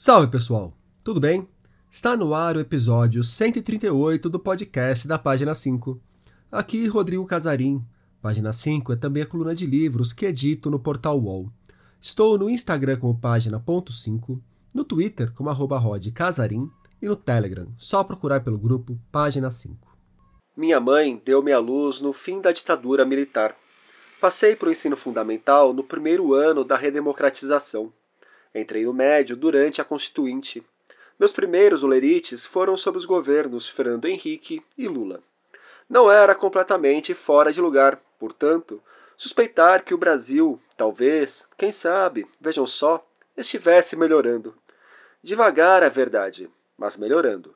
Salve pessoal, tudo bem? Está no ar o episódio 138 do podcast da Página 5. Aqui Rodrigo Casarim. Página 5 é também a coluna de livros que edito no portal UOL. Estou no Instagram como página.5, no Twitter como arroba Casarim e no Telegram, só procurar pelo grupo Página 5. Minha mãe deu-me a luz no fim da ditadura militar. Passei para o ensino fundamental no primeiro ano da redemocratização. Entrei no médio durante a Constituinte. Meus primeiros olerites foram sob os governos Fernando Henrique e Lula. Não era completamente fora de lugar, portanto, suspeitar que o Brasil, talvez, quem sabe, vejam só, estivesse melhorando. Devagar é verdade, mas melhorando.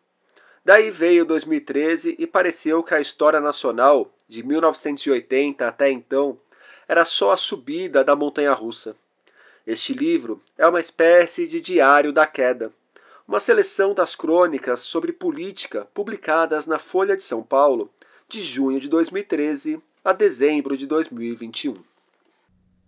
Daí veio 2013 e pareceu que a história nacional, de 1980 até então, era só a subida da montanha russa. Este livro é uma espécie de diário da queda, uma seleção das crônicas sobre política publicadas na Folha de São Paulo de junho de 2013 a dezembro de 2021.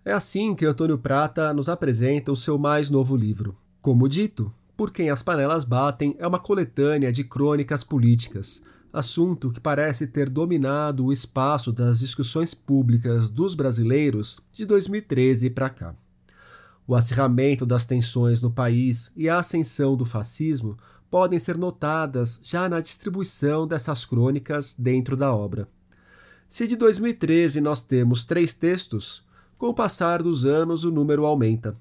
É assim que Antônio Prata nos apresenta o seu mais novo livro. Como dito, Por Quem as Panelas Batem é uma coletânea de crônicas políticas, assunto que parece ter dominado o espaço das discussões públicas dos brasileiros de 2013 para cá. O acirramento das tensões no país e a ascensão do fascismo podem ser notadas já na distribuição dessas crônicas dentro da obra. Se de 2013 nós temos três textos, com o passar dos anos o número aumenta.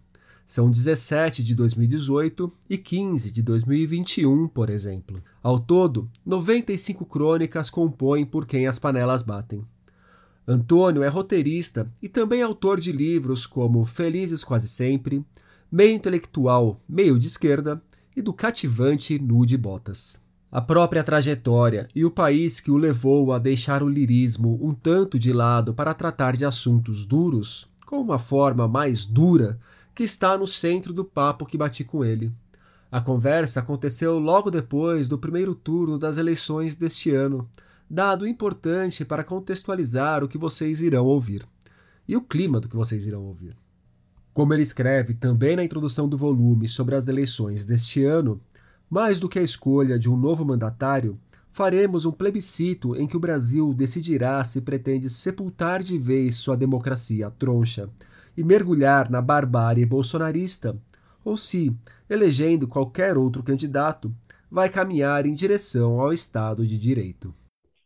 São 17 de 2018 e 15 de 2021, por exemplo. Ao todo, 95 crônicas compõem Por Quem as Panelas Batem. Antônio é roteirista e também autor de livros como Felizes Quase Sempre, Meio Intelectual, Meio de Esquerda e do cativante Nude Botas. A própria trajetória e o país que o levou a deixar o lirismo um tanto de lado para tratar de assuntos duros, com uma forma mais dura, que está no centro do papo que bati com ele. A conversa aconteceu logo depois do primeiro turno das eleições deste ano, dado importante para contextualizar o que vocês irão ouvir e o clima do que vocês irão ouvir. Como ele escreve também na introdução do volume sobre as eleições deste ano, mais do que a escolha de um novo mandatário, faremos um plebiscito em que o Brasil decidirá se pretende sepultar de vez sua democracia troncha e mergulhar na barbárie bolsonarista, ou se, elegendo qualquer outro candidato, vai caminhar em direção ao Estado de Direito.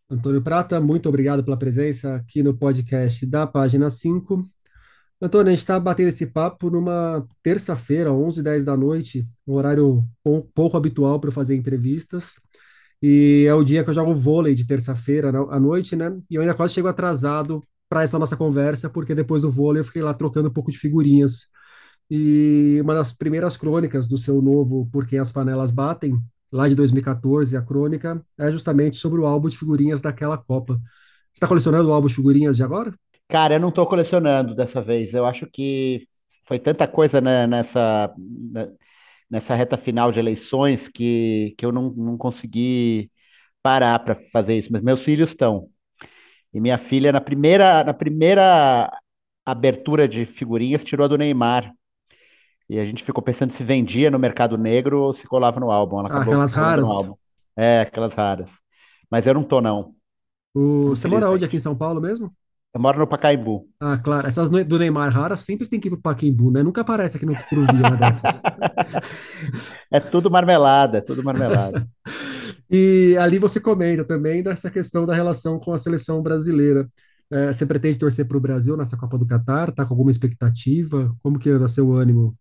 Antônio Prata, muito obrigado pela presença aqui no podcast da página 5. Antônio, a gente está batendo esse papo numa terça-feira, 11 10 da noite, um horário pouco habitual para fazer entrevistas. E é o dia que eu jogo vôlei de terça-feira à noite, né? E eu ainda quase chego atrasado para essa nossa conversa, porque depois do vôlei eu fiquei lá trocando um pouco de figurinhas. E uma das primeiras crônicas do seu novo Por Quem as Panelas Batem lá de 2014, a crônica, é justamente sobre o álbum de figurinhas daquela Copa. Você está colecionando o álbum de figurinhas de agora? Cara, eu não estou colecionando dessa vez. Eu acho que foi tanta coisa né, nessa, né, nessa reta final de eleições que, que eu não, não consegui parar para fazer isso. Mas meus filhos estão. E minha filha, na primeira, na primeira abertura de figurinhas, tirou a do Neymar. E a gente ficou pensando se vendia no mercado negro ou se colava no álbum. Ela ah, aquelas raras. É, aquelas raras. Mas eu não tô, não. O... Você mora onde aqui em São Paulo mesmo? Eu moro no Pacaembu. Ah, claro. Essas do Neymar raras sempre tem que ir pro Pacaembu, né? Nunca aparece aqui no Cruzeiro uma dessas. é tudo marmelada, é tudo marmelada. e ali você comenta também dessa questão da relação com a seleção brasileira. É, você pretende torcer para o Brasil nessa Copa do Catar? Tá com alguma expectativa? Como que anda seu ânimo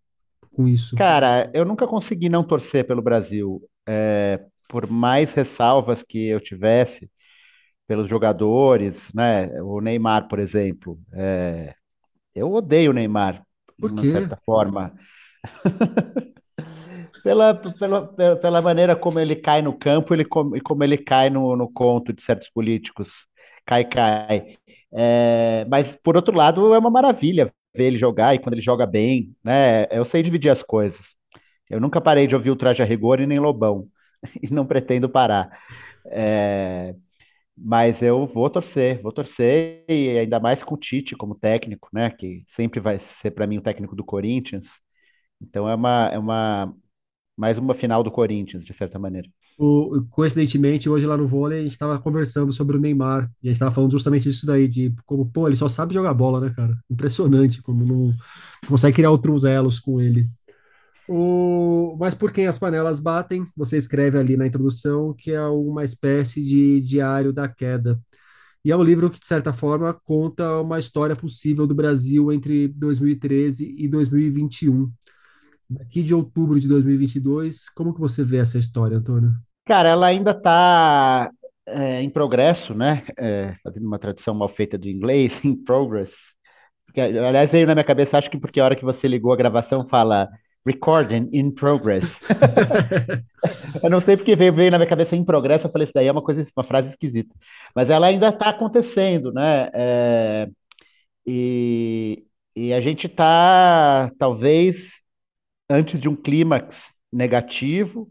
com isso? Cara, eu nunca consegui não torcer pelo Brasil. É, por mais ressalvas que eu tivesse pelos jogadores, né? O Neymar, por exemplo. É, eu odeio o Neymar, por de uma certa forma. pela, pela, pela maneira como ele cai no campo ele, e como ele cai no, no conto de certos políticos. Cai, cai. É, mas, por outro lado, é uma maravilha ver ele jogar e quando ele joga bem, né? Eu sei dividir as coisas. Eu nunca parei de ouvir o Traje a Rigor e nem Lobão, e não pretendo parar. É, mas eu vou torcer, vou torcer, e ainda mais com o Tite como técnico, né? Que sempre vai ser para mim o técnico do Corinthians. Então é uma, é uma, Mais uma final do Corinthians, de certa maneira. O, coincidentemente, hoje lá no vôlei, a gente estava conversando sobre o Neymar, e a gente estava falando justamente disso daí, de como, pô, ele só sabe jogar bola, né, cara? Impressionante como não consegue criar outros elos com ele. O, mas por quem as panelas batem, você escreve ali na introdução que é uma espécie de diário da queda. E é um livro que, de certa forma, conta uma história possível do Brasil entre 2013 e 2021. Aqui de outubro de 2022, como que você vê essa história, Antônio? Cara, ela ainda está é, em progresso, né? É, fazendo uma tradução mal feita do inglês, in progress. Porque, aliás, veio na minha cabeça, acho que porque a hora que você ligou a gravação fala recording in progress. eu não sei porque veio, veio na minha cabeça em progresso, eu falei, isso daí é uma coisa, uma frase esquisita. Mas ela ainda está acontecendo, né? É, e, e a gente está, talvez, antes de um clímax negativo,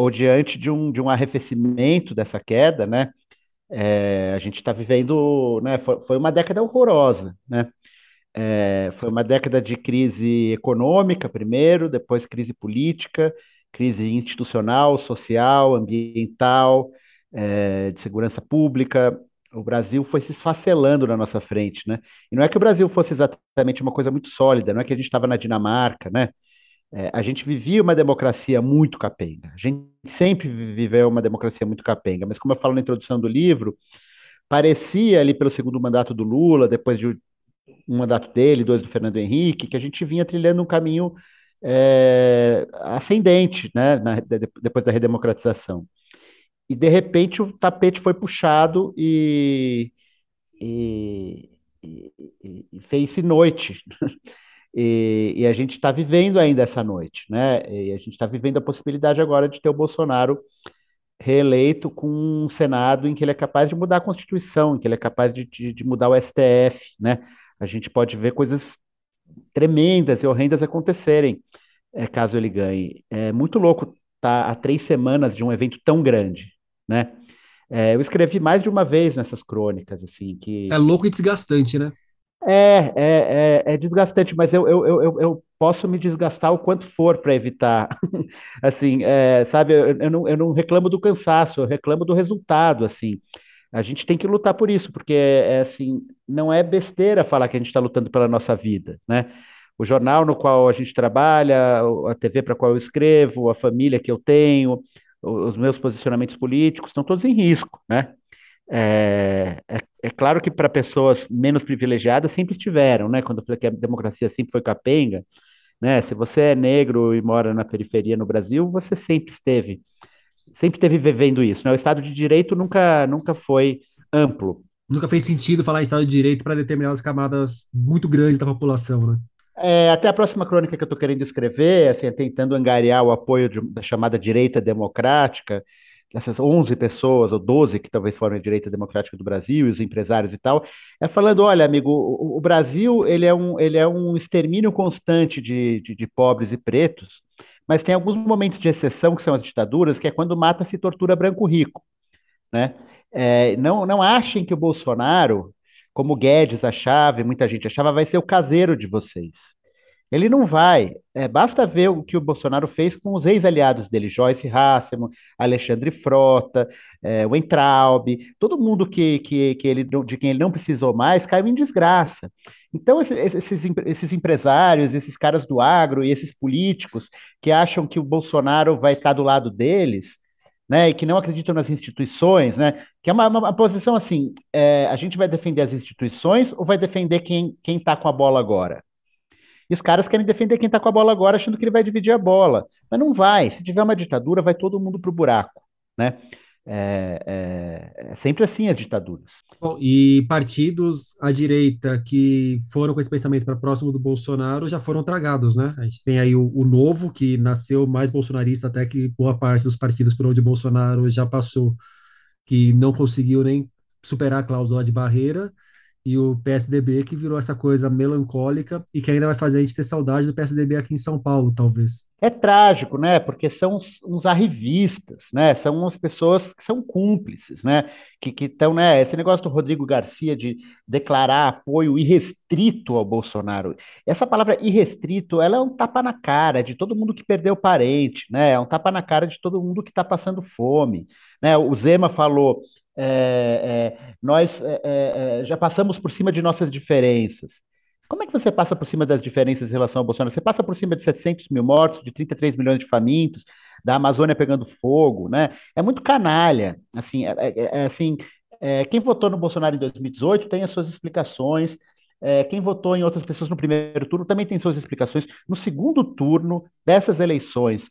ou diante de um, de um arrefecimento dessa queda, né? É, a gente está vivendo, né? Foi, foi, uma década horrorosa, né? É, foi uma década de crise econômica primeiro, depois crise política, crise institucional, social, ambiental, é, de segurança pública. O Brasil foi se esfacelando na nossa frente, né? E não é que o Brasil fosse exatamente uma coisa muito sólida, não é que a gente estava na Dinamarca, né? É, a gente vivia uma democracia muito capenga. A gente sempre viveu uma democracia muito capenga, mas como eu falo na introdução do livro, parecia ali pelo segundo mandato do Lula, depois de um mandato dele, dois do Fernando Henrique, que a gente vinha trilhando um caminho é, ascendente, né, na, de, depois da redemocratização. E de repente o tapete foi puxado e, e, e, e fez-se noite. E, e a gente está vivendo ainda essa noite, né? E a gente está vivendo a possibilidade agora de ter o Bolsonaro reeleito com um Senado em que ele é capaz de mudar a Constituição, em que ele é capaz de, de, de mudar o STF, né? A gente pode ver coisas tremendas e horrendas acontecerem é, caso ele ganhe. É muito louco estar tá há três semanas de um evento tão grande, né? É, eu escrevi mais de uma vez nessas crônicas, assim, que... É louco e desgastante, né? É, é, é, é desgastante, mas eu, eu, eu, eu posso me desgastar o quanto for para evitar. assim, é, sabe, eu, eu, não, eu não reclamo do cansaço, eu reclamo do resultado, assim. A gente tem que lutar por isso, porque é, é assim, não é besteira falar que a gente está lutando pela nossa vida, né? O jornal no qual a gente trabalha, a TV para qual eu escrevo, a família que eu tenho, os meus posicionamentos políticos estão todos em risco, né? É, é, é claro que para pessoas menos privilegiadas sempre estiveram, né? Quando eu falei que a democracia sempre foi capenga, né? Se você é negro e mora na periferia no Brasil, você sempre esteve, sempre esteve vivendo isso, né? O Estado de Direito nunca, nunca foi amplo. Nunca fez sentido falar em Estado de Direito para determinadas camadas muito grandes da população, né? É, até a próxima crônica que eu estou querendo escrever, assim, tentando angariar o apoio de, da chamada direita democrática, essas 11 pessoas, ou 12 que talvez formem a direita democrática do Brasil, e os empresários e tal, é falando, olha, amigo, o, o Brasil ele é, um, ele é um extermínio constante de, de, de, pobres e pretos, mas tem alguns momentos de exceção, que são as ditaduras, que é quando mata-se tortura branco-rico. Né? É, não, não achem que o Bolsonaro, como Guedes achava, e muita gente achava, vai ser o caseiro de vocês. Ele não vai. É, basta ver o que o Bolsonaro fez com os ex-aliados dele, Joyce Hasselman, Alexandre Frota, é, o Entraub, todo mundo que, que, que ele, de quem ele não precisou mais caiu em desgraça. Então, esses, esses empresários, esses caras do agro e esses políticos que acham que o Bolsonaro vai estar do lado deles, né, e que não acreditam nas instituições, né, que é uma, uma, uma posição assim, é, a gente vai defender as instituições ou vai defender quem está com a bola agora? E os caras querem defender quem está com a bola agora, achando que ele vai dividir a bola. Mas não vai. Se tiver uma ditadura, vai todo mundo para o buraco. Né? É, é, é, sempre assim as ditaduras. Bom, e partidos à direita que foram com esse pensamento para próximo do Bolsonaro já foram tragados, né? A gente tem aí o, o, Novo, que nasceu mais bolsonarista até que boa parte dos partidos por onde Bolsonaro já passou, que não conseguiu nem superar a cláusula de barreira, e o PSDB que virou essa coisa melancólica e que ainda vai fazer a gente ter saudade do PSDB aqui em São Paulo, talvez. É trágico, né? Porque são uns, uns arrivistas, né? São umas pessoas que são cúmplices, né? Que estão, né? Esse negócio do Rodrigo Garcia de declarar apoio irrestrito ao Bolsonaro. Essa palavra irrestrito, ela é um tapa na cara de todo mundo que perdeu parente, né? É um tapa na cara de todo mundo que está passando fome, né? O Zema falou, é, é, nós é, é, é, já passamos por cima de nossas diferenças. Como é que você passa por cima das diferenças em relação ao Bolsonaro? Você passa por cima de 700 mil mortos, de 33 milhões de famintos, da Amazônia pegando fogo, né? É muito canalha. Assim, é, assim quem votou no Bolsonaro em 2018 tem as suas explicações. Quem votou em outras pessoas no primeiro turno também tem suas explicações. No segundo turno dessas eleições,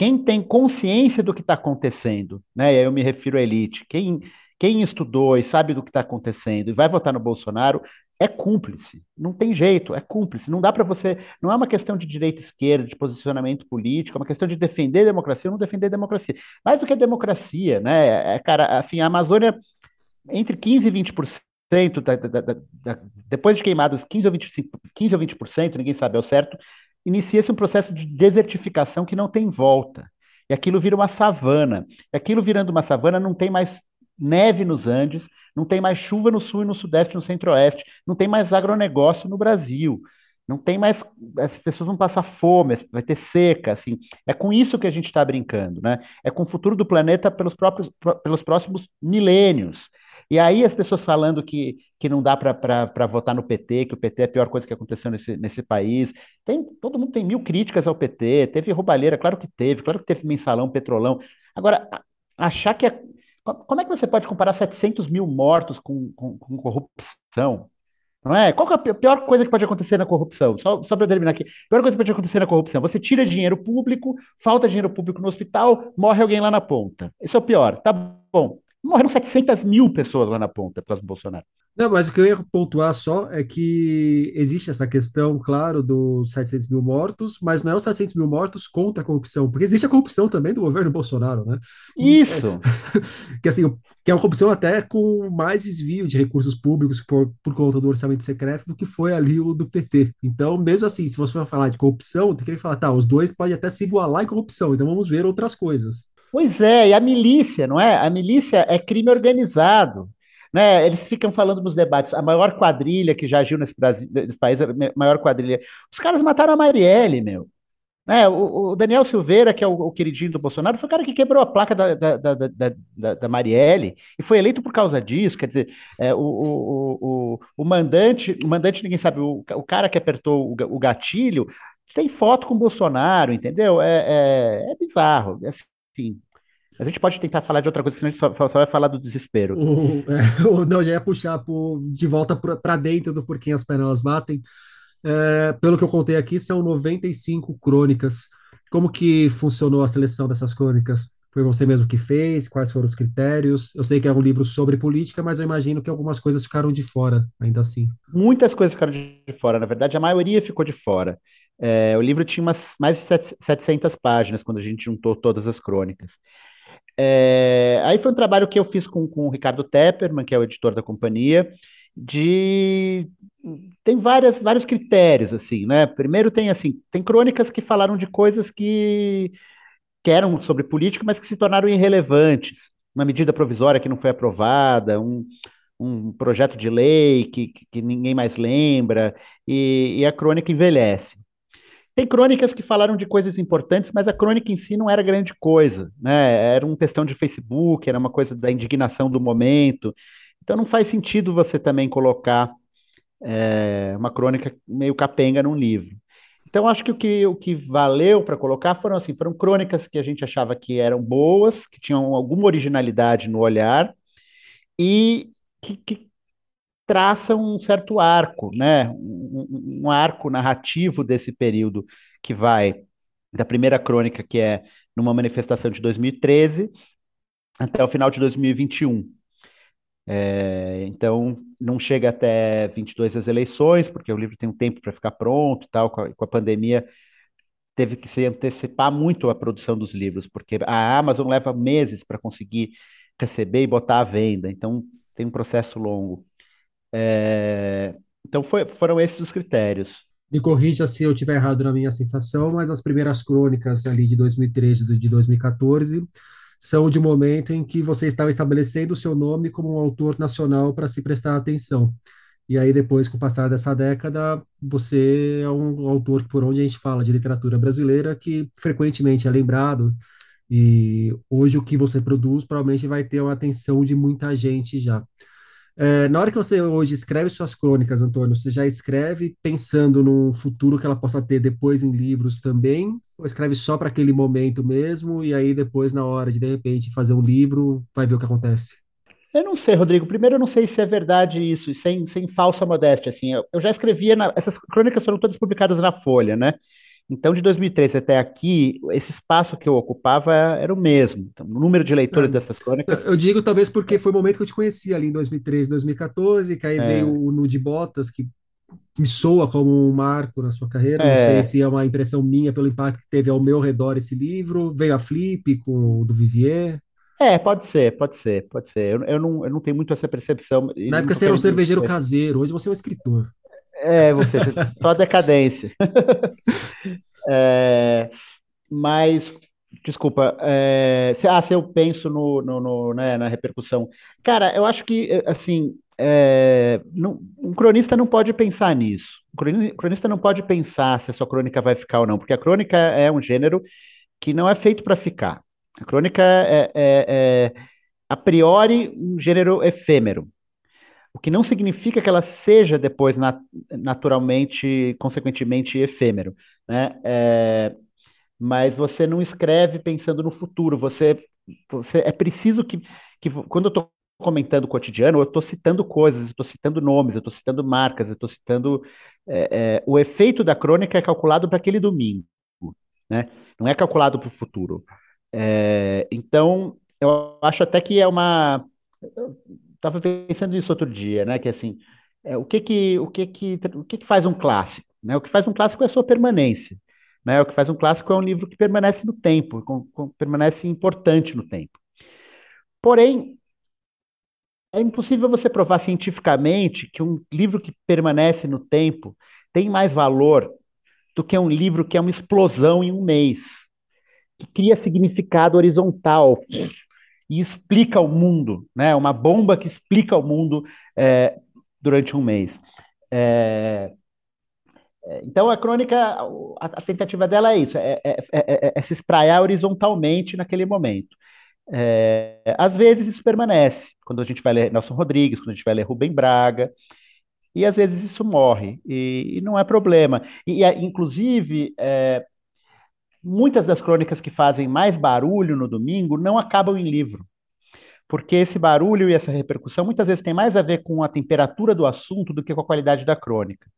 quem tem consciência do que está acontecendo, né? E aí eu me refiro à elite, quem, quem estudou e sabe do que está acontecendo e vai votar no Bolsonaro é cúmplice. Não tem jeito, é cúmplice. Não dá para você. Não é uma questão de direita e esquerda, de posicionamento político, é uma questão de defender a democracia ou não defender a democracia. Mais do que a democracia, né? É, cara, assim, a Amazônia, entre 15% e 20%, da, da, da, depois de queimadas 15 ou 25, 15 ou 20%, ninguém sabe ao certo, inicia-se um processo de desertificação que não tem volta. E aquilo vira uma savana. E aquilo virando uma savana não tem mais neve nos Andes, não tem mais chuva no sul e no sudeste, no centro-oeste, não tem mais agronegócio no Brasil, não tem mais, as pessoas vão passar fome, vai ter seca, assim, é com isso que a gente está brincando, né? É com o futuro do planeta pelos próprios, pelos próximos milênios. E aí as pessoas falando que, que não dá para votar no PT, que o PT é a pior coisa que aconteceu nesse, nesse país. Tem, todo mundo tem mil críticas ao PT, teve roubalheira, claro que teve, claro que teve mensalão, petrolão. Agora, achar que é como é que você pode comparar 700 mil mortos com, com, com corrupção? Não é? Qual é a pior coisa que pode acontecer na corrupção? Só, só para terminar aqui. A pior coisa que pode acontecer na corrupção: você tira dinheiro público, falta dinheiro público no hospital, morre alguém lá na ponta. Isso é o pior. Tá bom. Morreram 700 mil pessoas lá na ponta por causa do Bolsonaro. Não, mas o que eu ia pontuar só é que existe essa questão, claro, dos 700 mil mortos, mas não é os 700 mil mortos contra a corrupção, porque existe a corrupção também do governo Bolsonaro, né? Isso! É, que assim, que é uma corrupção até com mais desvio de recursos públicos por, por conta do orçamento secreto do que foi ali o do PT. Então, mesmo assim, se você for falar de corrupção, tem que falar, tá, os dois podem até se igualar em corrupção, então vamos ver outras coisas. Pois é, e a milícia, não é? A milícia é crime organizado. Né? Eles ficam falando nos debates, a maior quadrilha que já agiu nesse, Brasil, nesse país, a maior quadrilha. Os caras mataram a Marielle, meu. Né? O, o, Daniel Silveira, que é o, o, queridinho do Bolsonaro, foi o cara que quebrou a placa da, da, da, da, da Marielle e foi eleito por causa disso. Quer dizer, é, o, o, o, o, mandante, o mandante, ninguém sabe, o, o cara que apertou o, o gatilho tem foto com o Bolsonaro, entendeu? É, é, é bizarro. Assim, a gente pode tentar falar de outra coisa, senão a gente só, só vai falar do desespero. O, é, não, já ia puxar por, de volta para dentro do Porquê as Panelas Batem. É, pelo que eu contei aqui, são 95 crônicas. Como que funcionou a seleção dessas crônicas? Foi você mesmo que fez? Quais foram os critérios? Eu sei que é um livro sobre política, mas eu imagino que algumas coisas ficaram de fora, ainda assim. Muitas coisas ficaram de fora. Na verdade, a maioria ficou de fora. É, o livro tinha umas, mais de 700 páginas quando a gente juntou todas as crônicas. É, aí foi um trabalho que eu fiz com, com o Ricardo Tepperman, que é o editor da companhia, de tem várias, vários critérios assim, né? Primeiro tem assim, tem crônicas que falaram de coisas que, que eram sobre política, mas que se tornaram irrelevantes. Uma medida provisória que não foi aprovada, um, um projeto de lei que, que, ninguém mais lembra, e, e a crônica envelhece. Tem crônicas que falaram de coisas importantes, mas a crônica em si não era grande coisa, né? Era um textão de Facebook, era uma coisa da indignação do momento. Então não faz sentido você também colocar é, uma crônica meio capenga num livro. Então acho que o que, o que valeu para colocar foram assim, foram crônicas que a gente achava que eram boas, que tinham alguma originalidade no olhar e que, que traça um certo arco, né? Um, um, arco narrativo desse período que vai da primeira crônica, que é numa manifestação de 2013, até o final de 2021. É, então, não chega até 22 as eleições, porque o livro tem um tempo para ficar pronto, tal, com a, com a pandemia teve que se antecipar muito a produção dos livros, porque a Amazon leva meses para conseguir receber e botar à venda, então tem um processo longo. É, então foi, foram esses os critérios. Me corrija se eu estiver errado na minha sensação, mas as primeiras crônicas ali de 2013 e de 2014 são de momento em que você estava estabelecendo o seu nome como um autor nacional para se prestar atenção. E aí, depois, com o passar dessa década, você é um autor que, por onde a gente fala de literatura brasileira, que frequentemente é lembrado. E hoje o que você produz provavelmente vai ter a atenção de muita gente já. É, na hora que você hoje escreve suas crônicas, Antônio, você já escreve pensando no futuro que ela possa ter depois em livros também? Ou escreve só para aquele momento mesmo e aí depois, na hora de de repente fazer um livro, vai ver o que acontece? Eu não sei, Rodrigo. Primeiro, eu não sei se é verdade isso, sem, sem falsa modéstia. Assim, eu, eu já escrevia. Na, essas crônicas foram todas publicadas na Folha, né? Então, de 2013 até aqui, esse espaço que eu ocupava era o mesmo. Então, o número de leitores é. dessas crônicas. Eu digo talvez porque foi o momento que eu te conheci ali em 2013, 2014, que aí é. veio o Nude Botas, que me soa como um marco na sua carreira. É. Não sei se é uma impressão minha pelo impacto que teve ao meu redor esse livro. Veio a Flip com o do Vivier. É, pode ser, pode ser, pode ser. Eu, eu, não, eu não tenho muito essa percepção. Na época você era um cervejeiro caseiro, hoje você é um escritor. É, você, só decadência. é, mas, desculpa, é, se, ah, se eu penso no, no, no né, na repercussão. Cara, eu acho que, assim, é, não, um cronista não pode pensar nisso. Um cronista não pode pensar se a sua crônica vai ficar ou não, porque a crônica é um gênero que não é feito para ficar. A crônica é, é, é, a priori, um gênero efêmero o que não significa que ela seja depois nat naturalmente, consequentemente efêmero, né? É, mas você não escreve pensando no futuro. Você, você é preciso que, que quando eu estou comentando o cotidiano, eu estou citando coisas, estou citando nomes, eu estou citando marcas, eu estou citando é, é, o efeito da crônica é calculado para aquele domingo, né? Não é calculado para o futuro. É, então, eu acho até que é uma estava pensando nisso outro dia, né? Que assim, é, o que que o que que o que que faz um clássico, né? O que faz um clássico é a sua permanência, né? O que faz um clássico é um livro que permanece no tempo, com, com, permanece importante no tempo. Porém, é impossível você provar cientificamente que um livro que permanece no tempo tem mais valor do que um livro que é uma explosão em um mês, que cria significado horizontal, e explica o mundo, né? Uma bomba que explica o mundo é, durante um mês. É, é então a crônica, a, a, tentativa dela é isso, é, é, é, é se espraiar horizontalmente naquele momento. às vezes isso permanece, quando a gente vai ler Nelson Rodrigues, quando a gente vai ler Rubem Braga, e às vezes isso morre, e, e não é problema. E, inclusive, muitas das crônicas que fazem mais barulho no domingo não acabam em livro. Porque esse barulho e essa repercussão muitas vezes tem mais a ver com a temperatura do assunto do que com a qualidade da crônica.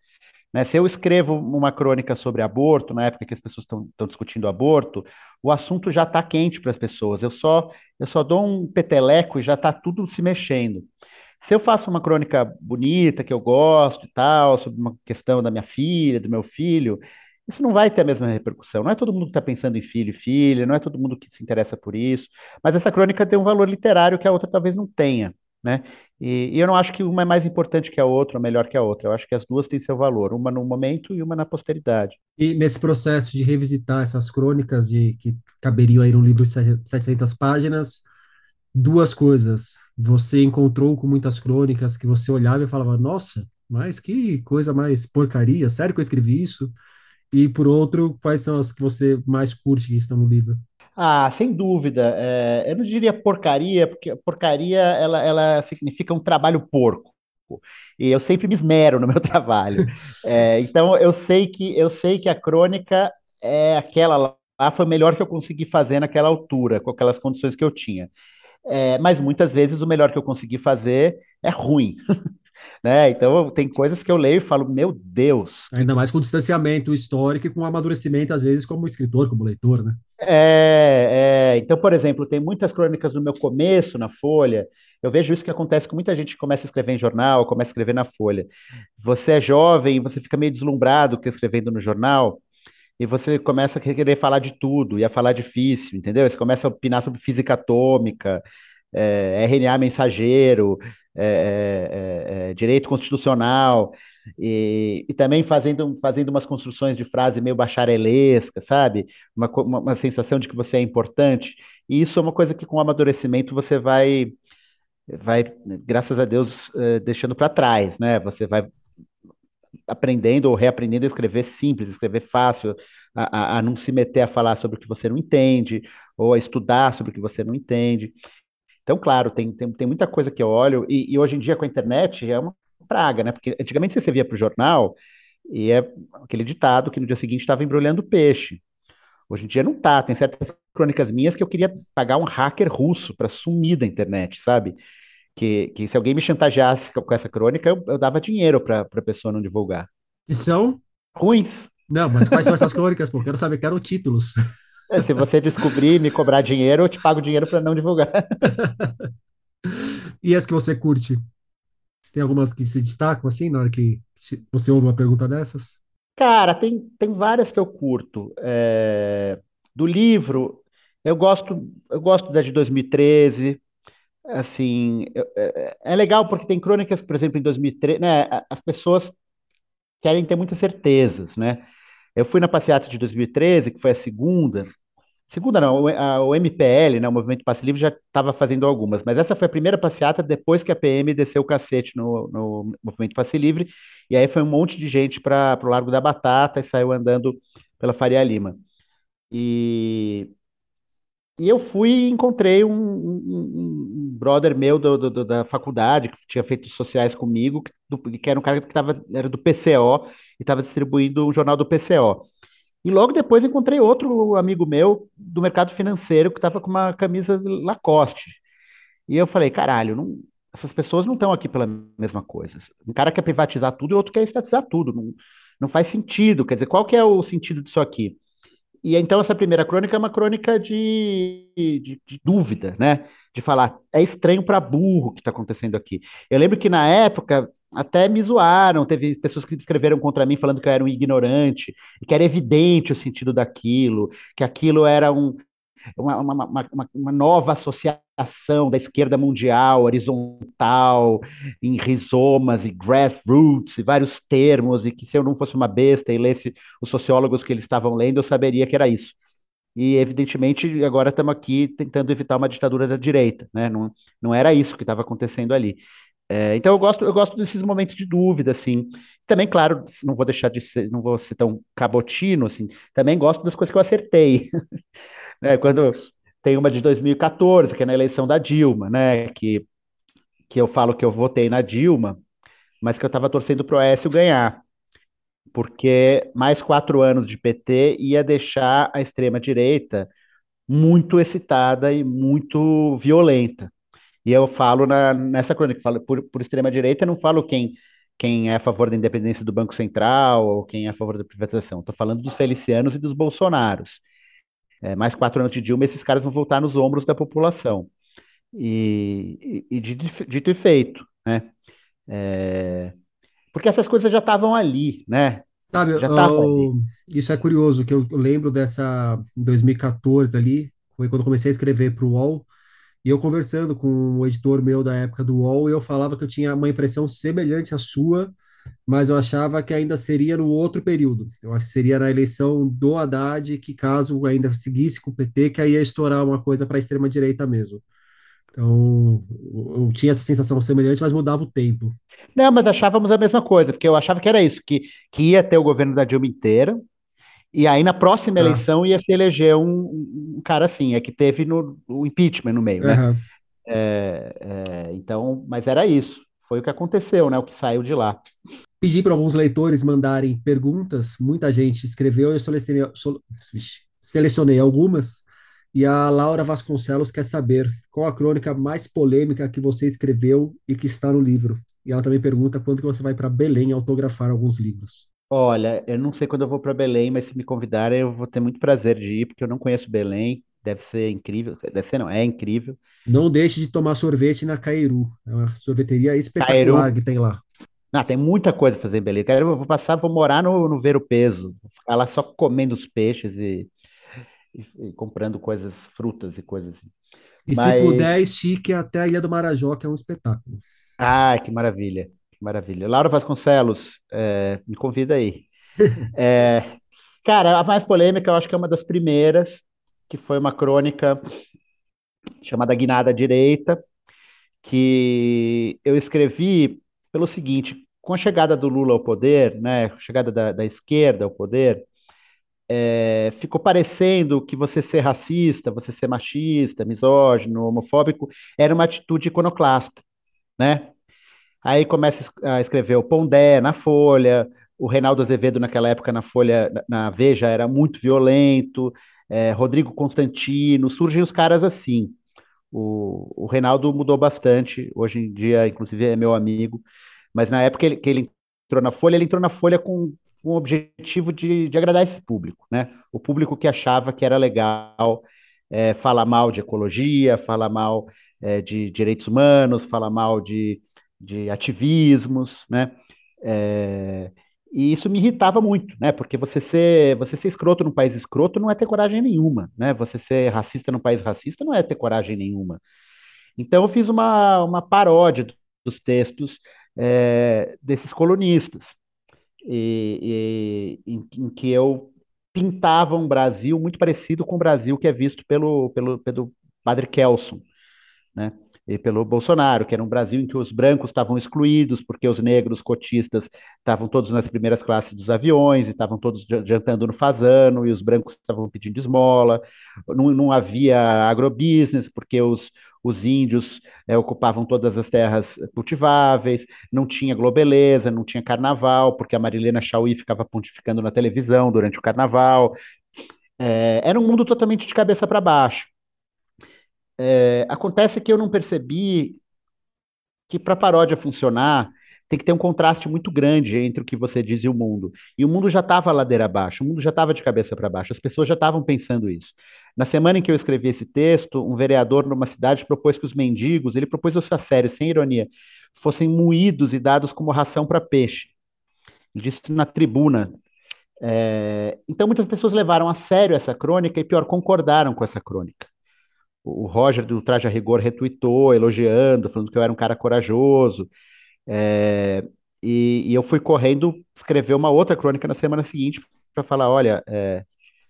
Né? Se eu escrevo uma crônica sobre aborto, na época que as pessoas estão discutindo aborto, o assunto já está quente para as pessoas. Eu só, eu só dou um peteleco e já está tudo se mexendo. Se eu faço uma crônica bonita, que eu gosto e tal, sobre uma questão da minha filha, do meu filho, isso não vai ter a mesma repercussão. Não é todo mundo que está pensando em filho e filha, não é todo mundo que se interessa por isso, mas essa crônica tem um valor literário que a outra talvez não tenha. Né? E, e eu não acho que uma é mais importante que a outra, ou melhor que a outra. Eu acho que as duas têm seu valor, uma no momento e uma na posteridade. E nesse processo de revisitar essas crônicas de que caberiam aí num livro de 700 páginas, duas coisas. Você encontrou com muitas crônicas que você olhava e falava: "Nossa, mas que coisa mais porcaria, sério que eu escrevi isso?" E por outro, quais são as que você mais curte que estão no livro? Ah, sem dúvida. É, eu não diria porcaria, porque porcaria ela, ela significa um trabalho porco. E eu sempre me esmero no meu trabalho. É, então eu sei que eu sei que a crônica é aquela lá foi melhor que eu consegui fazer naquela altura, com aquelas condições que eu tinha. É, mas muitas vezes o melhor que eu consegui fazer é ruim. né? Então tem coisas que eu leio e falo, meu Deus. Ainda mais com distanciamento histórico e com amadurecimento, às vezes, como escritor, como leitor, né? É, é, então, por exemplo, tem muitas crônicas no meu começo na Folha. Eu vejo isso que acontece com muita gente que começa a escrever em jornal, começa a escrever na Folha. Você é jovem, você fica meio deslumbrado que escrevendo no jornal, e você começa a querer falar de tudo, e a falar difícil, entendeu? Você começa a opinar sobre física atômica, é, RNA mensageiro, é, é, é, direito constitucional, e, e, também fazendo, fazendo umas construções de frase meio bacharelesca, sabe? Uma, uma, uma, sensação de que você é importante. E isso é uma coisa que com o amadurecimento você vai, vai graças a Deus, uh, deixando para trás, né? Você vai aprendendo ou reaprendendo a escrever simples, escrever fácil, a, a, a não se meter a falar sobre o que você não entende, ou a estudar sobre o que você não entende. Então, claro, tem, tem, tem muita coisa que eu olho, e, e, hoje em dia com a internet é uma praga, né? Porque antigamente você via para o jornal e é aquele ditado que no dia seguinte estava embrulhando peixe. Hoje em dia não tá. Tem certas crônicas minhas que eu queria pagar um hacker russo para sumir da internet, sabe? Que, que se alguém me chantageasse com essa crônica, eu, eu dava dinheiro para a pessoa não divulgar. E são? Ruins. Não, mas quais são essas crônicas? Pô? Quero saber, quero títulos. É, se você descobrir e me cobrar dinheiro, eu te pago dinheiro para não divulgar. e as que você curte? Tem algumas que se destacam assim na hora que você ouve uma pergunta dessas? Cara, tem, tem várias que eu curto. É, do livro, eu gosto, eu gosto da de 2013. Assim, é, é legal porque tem crônicas, por exemplo, em 2013, né? As pessoas querem ter muitas certezas, né? Eu fui na passeata de 2013, que foi a segunda, Segunda não, o, MPL, né, o Movimento Passe Livre, já estava fazendo algumas, mas essa foi a primeira passeata depois que a PM desceu o cacete no, no Movimento Passe Livre, e aí foi um monte de gente para o Largo da Batata e saiu andando pela Faria Lima. E, e eu fui e encontrei um, um, um brother meu do, do, da faculdade, que tinha feito sociais comigo, que, do, que era um cara que tava, era do PCO e estava distribuindo um jornal do PCO. E logo depois encontrei outro amigo meu do mercado financeiro que estava com uma camisa Lacoste. E eu falei, caralho, não, essas pessoas não estão aqui pela mesma coisa. Um cara quer privatizar tudo e outro quer estatizar tudo. Não, não faz sentido. Quer dizer, qual que é o sentido disso aqui? E então essa primeira crônica é uma crônica de, de, de dúvida, né? De falar, é estranho para burro o que está acontecendo aqui. Eu lembro que na época até me zoaram, teve pessoas que escreveram contra mim falando que eu era um ignorante, que era evidente o sentido daquilo, que aquilo era um, uma, uma, uma, uma, nova associação da esquerda mundial, horizontal, em rizomas e grassroots, e vários termos, e que se eu não fosse uma besta e lesse os sociólogos que eles estavam lendo, eu saberia que era isso. E, evidentemente, agora estamos aqui tentando evitar uma ditadura da direita, né? Não, não era isso que estava acontecendo ali. É, então eu gosto, eu gosto desses momentos de dúvida, assim. Também, claro, não vou deixar de ser, não vou ser tão cabotino, assim. Também gosto das coisas que eu acertei. né, quando tem uma de 2014, que é na eleição da Dilma, né? Que, que eu falo que eu votei na Dilma, mas que eu estava torcendo para o Aécio ganhar. Porque mais quatro anos de PT ia deixar a extrema-direita muito excitada e muito violenta. E eu falo na, nessa crônica, falo por, por extrema-direita, não falo quem, quem é a favor da independência do Banco Central ou quem é a favor da privatização. Estou falando dos felicianos e dos bolsonaros. É, mais quatro anos de Dilma, esses caras vão voltar nos ombros da população. E, e, e dito e feito, né? É, porque essas coisas já estavam ali, né? Sabe, já ali. isso é curioso, que eu, eu lembro dessa 2014 ali, foi quando comecei a escrever para o UOL, e eu conversando com o editor meu da época do UOL, eu falava que eu tinha uma impressão semelhante à sua, mas eu achava que ainda seria no outro período. Eu acho que seria na eleição do Haddad, que caso ainda seguisse com o PT, que aí ia estourar uma coisa para a extrema-direita mesmo. Então, eu tinha essa sensação semelhante, mas mudava o tempo. Não, mas achávamos a mesma coisa, porque eu achava que era isso, que, que ia ter o governo da Dilma inteira, e aí, na próxima ah. eleição, ia se eleger um, um, cara assim, é que teve no, o impeachment no meio, né? Uhum. É, é, então, mas era isso. Foi o que aconteceu, né? O que saiu de lá. Pedi para alguns leitores mandarem perguntas, muita gente escreveu, eu selecionei, selecionei algumas. E a Laura Vasconcelos quer saber qual a crônica mais polêmica que você escreveu e que está no livro. E ela também pergunta quando que você vai para Belém autografar alguns livros. Olha, eu não sei quando eu vou para Belém, mas se me convidarem, eu vou ter muito prazer de ir, porque eu não conheço Belém. Deve ser incrível. Deve ser, não, é incrível. Não deixe de tomar sorvete na Cairu. É uma sorveteria espetacular Cairu. que tem lá. Não, tem muita coisa a fazer em Belém. Eu vou passar, vou morar no, no Ver o Peso. Vou ficar lá só comendo os peixes e, e, e comprando coisas, frutas e coisas assim. E mas... se puder, estique até a Ilha do Marajó, que é um espetáculo. Ah, que maravilha, que maravilha. Laura Vasconcelos, é, me convida aí. É, cara, a mais polêmica, eu acho que é uma das primeiras, que foi uma crônica chamada Guinada Direita, que eu escrevi pelo seguinte: com a chegada do Lula ao poder, né, chegada da, da esquerda ao poder, é, ficou parecendo que você ser racista, você ser machista, misógino, homofóbico, era uma atitude iconoclasta, né? Aí começa a escrever o Pondé na Folha, o Reinaldo Azevedo naquela época na Folha, na Veja, era muito violento, é, Rodrigo Constantino, surgem os caras assim. O, o Reinaldo mudou bastante, hoje em dia, inclusive, é meu amigo, mas na época ele, que ele entrou na Folha, ele entrou na Folha com, com o objetivo de, de agradar esse público, né? O público que achava que era legal é, falar mal de ecologia, falar mal é, de direitos humanos, falar mal de, de ativismos, né? É, e isso me irritava muito, né? Porque você ser, você ser escroto num país escroto não é ter coragem nenhuma, né? Você ser racista num país racista não é ter coragem nenhuma. Então eu fiz uma, uma paródia dos textos é, desses colunistas, e, e em, em, que eu pintava um Brasil muito parecido com o Brasil que é visto pelo, pelo, pelo Padre Kelson, né? e pelo Bolsonaro, que era um Brasil em que os brancos estavam excluídos, porque os negros cotistas estavam todos nas primeiras classes dos aviões, e estavam todos jantando no fazano, e os brancos estavam pedindo esmola, não, não havia agrobusiness, porque os, os índios é, ocupavam todas as terras cultiváveis, não tinha globeleza, não tinha carnaval, porque a Marilena Chauí ficava pontificando na televisão durante o carnaval. É, era um mundo totalmente de cabeça para baixo. É, acontece que eu não percebi que para paródia funcionar tem que ter um contraste muito grande entre o que você diz e o mundo. E o mundo já estava ladeira abaixo, o mundo já estava de cabeça para baixo, as pessoas já estavam pensando isso. Na semana em que eu escrevi esse texto, um vereador numa cidade propôs que os mendigos, ele propôs isso a sério, sem ironia, fossem moídos e dados como ração para peixe. Ele disse na tribuna. É... Então muitas pessoas levaram a sério essa crônica e, pior, concordaram com essa crônica o Roger do Traje a Rigor retweetou, elogiando, falando que eu era um cara corajoso. É, e, e, eu fui correndo escrever uma outra crônica na semana seguinte para falar: olha, é,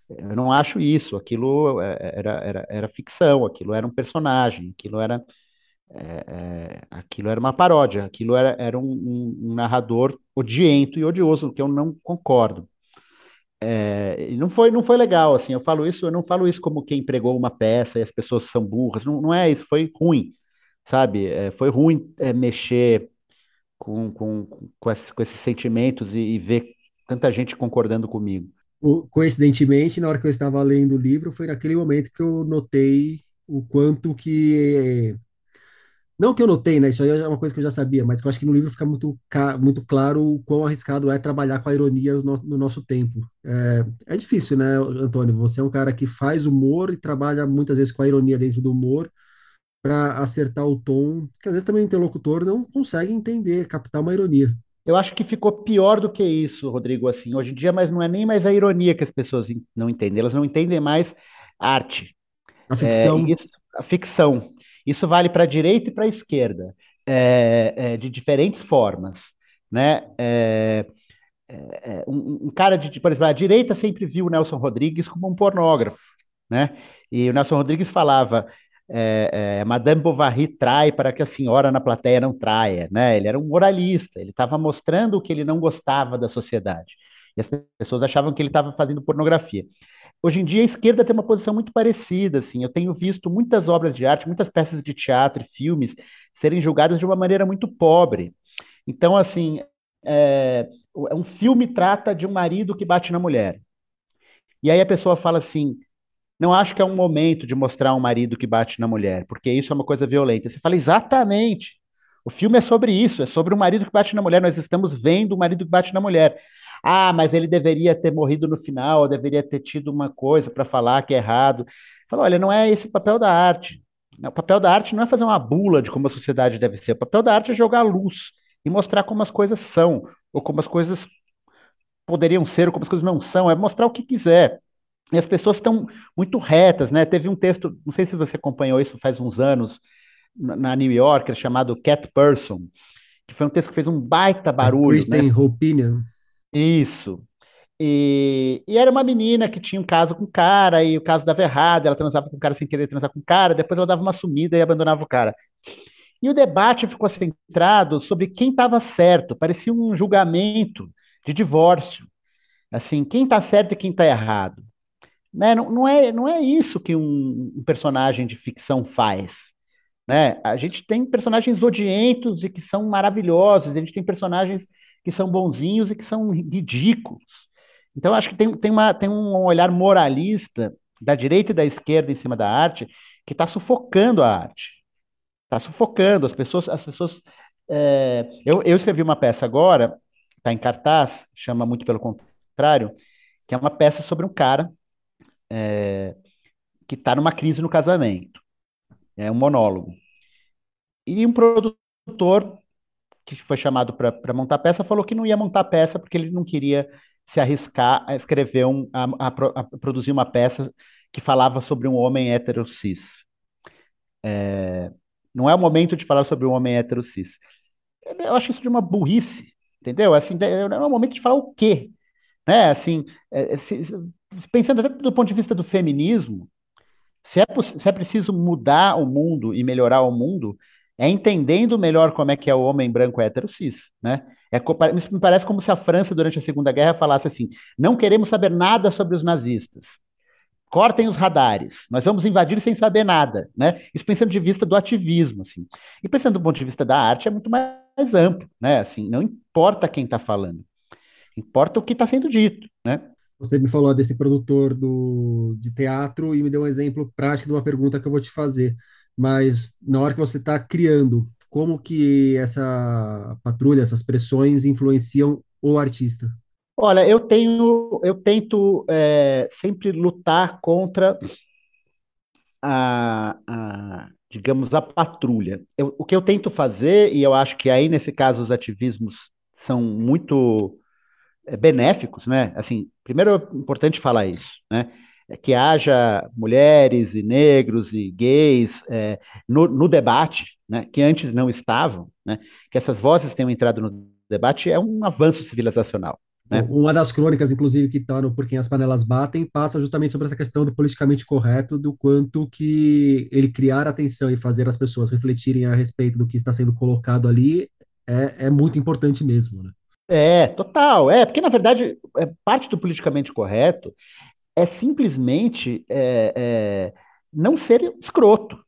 eu não acho isso, aquilo é, era, era, era ficção, aquilo era um personagem, aquilo era. É, é, aquilo era uma paródia, aquilo era, era um, um, um narrador odiento e odioso, que eu não concordo. É, não foi, não foi legal, assim, eu falo isso, eu não falo isso como quem pregou uma peça e as pessoas são burras, não, não é isso, foi ruim, sabe? É, foi ruim é, mexer com, com, com, esses, com esses sentimentos e, e, ver tanta gente concordando comigo. Coincidentemente, na hora que eu estava lendo o livro, foi naquele momento que eu notei o quanto que não que eu notei, né? Isso aí é uma coisa que eu já sabia, mas eu acho que no livro fica muito, muito claro o quão arriscado é trabalhar com a ironia no, no nosso tempo. É, é difícil, né, Antônio? Você é um cara que faz humor e trabalha muitas vezes com a ironia dentro do humor para acertar o tom, que às vezes também o interlocutor não consegue entender, captar uma ironia. Eu acho que ficou pior do que isso, Rodrigo, assim, hoje em dia, mas não é nem mais a ironia que as pessoas não entendem, elas não entendem mais arte. A ficção. É, isso, a ficção. Isso vale para a direita e para a esquerda, é, é, de diferentes formas. Né? É, é, é um, um, cara de, por exemplo, a direita sempre viu o Nelson Rodrigues como um pornógrafo. Né? E o Nelson Rodrigues falava. É, Madame Bovary trai para que a senhora na plateia não traia, né? Ele era um moralista, ele estava mostrando o que ele não gostava da sociedade. E as pessoas achavam que ele estava fazendo pornografia. Hoje em dia a esquerda tem uma posição muito parecida, assim. Eu tenho visto muitas obras de arte, muitas peças de teatro e filmes serem julgadas de uma maneira muito pobre. Então, assim, é, um filme trata de um marido que bate na mulher. E aí a pessoa fala assim: não acho que é um momento de mostrar um marido que bate na mulher, porque isso é uma coisa violenta. Você fala, exatamente. O filme é sobre isso, é sobre um marido que bate na mulher. Nós estamos vendo o um marido que bate na mulher. Ah, mas ele deveria ter morrido no final, deveria ter tido uma coisa para falar que é errado. Fala, olha, não é esse o papel da arte. O papel da arte não é fazer uma bula de como a sociedade deve ser. O papel da arte é jogar luz e mostrar como as coisas são, ou como as coisas poderiam ser, ou como as coisas não são. É mostrar o que quiser. E as pessoas estão muito retas, né? Teve um texto, não sei se você acompanhou isso faz uns anos, na New Yorker chamado Cat Person, que foi um texto que fez um baita barulho. Kristen né? Opinion. Isso. E, e, era uma menina que tinha um caso com o cara, e o caso dava errado, ela transava com o cara sem querer transar com o cara, depois ela dava uma sumida e abandonava o cara. E o debate ficou centrado sobre quem estava certo, parecia um julgamento de divórcio. Assim, quem está certo e quem está errado. Né? Não, não, é, não é isso que um, um personagem de ficção faz. Né? A gente tem personagens odientos e que são maravilhosos, a gente tem personagens que são bonzinhos e que são ridículos. Então, acho que tem, tem, uma, tem um olhar moralista da direita e da esquerda em cima da arte que está sufocando a arte. Está sufocando as pessoas. As pessoas é... eu, eu escrevi uma peça agora, está em cartaz, chama muito pelo contrário, que é uma peça sobre um cara é... que está numa crise no casamento. É um monólogo. E um produtor que foi chamado para montar peça falou que não ia montar peça porque ele não queria se arriscar a escrever um, a, a, a produzir uma peça que falava sobre um homem hétero cis. É, não é o momento de falar sobre um homem hétero cis. Eu acho isso de uma burrice, entendeu? Assim, não é o momento de falar o quê? Né? Assim, é, se, pensando até do ponto de vista do feminismo, se é, se é preciso mudar o mundo e melhorar o mundo, é entendendo melhor como é que é o homem branco hétero cis, né? É, me parece como se a França, durante a Segunda Guerra, falasse assim: não queremos saber nada sobre os nazistas. Cortem os radares, nós vamos invadir sem saber nada, né? Isso pensando de vista do ativismo, assim. E pensando do ponto de vista da arte, é muito mais amplo, né? Assim, não importa quem está falando, importa o que está sendo dito, né? Você me falou desse produtor do, de teatro e me deu um exemplo prático de uma pergunta que eu vou te fazer. Mas na hora que você está criando, como que essa patrulha, essas pressões influenciam o artista? Olha, eu tenho, eu tento é, sempre lutar contra a, a, digamos, a patrulha. Eu, o que eu tento fazer, e eu acho que aí nesse caso os ativismos são muito é, benéficos, né? Assim, primeiro é importante falar isso, né? É que haja mulheres e negros e gays é, no, no, debate, né? Que antes não estavam, né? Que essas vozes tenham entrado no debate é um avanço civilizacional. Né? Uma das crônicas, inclusive, que está no Por Quem as Panelas Batem, passa justamente sobre essa questão do politicamente correto, do quanto que ele criar atenção e fazer as pessoas refletirem a respeito do que está sendo colocado ali é, é muito importante mesmo, né? É, total. É, porque na verdade, é, parte do politicamente correto é simplesmente é, é, não ser escroto.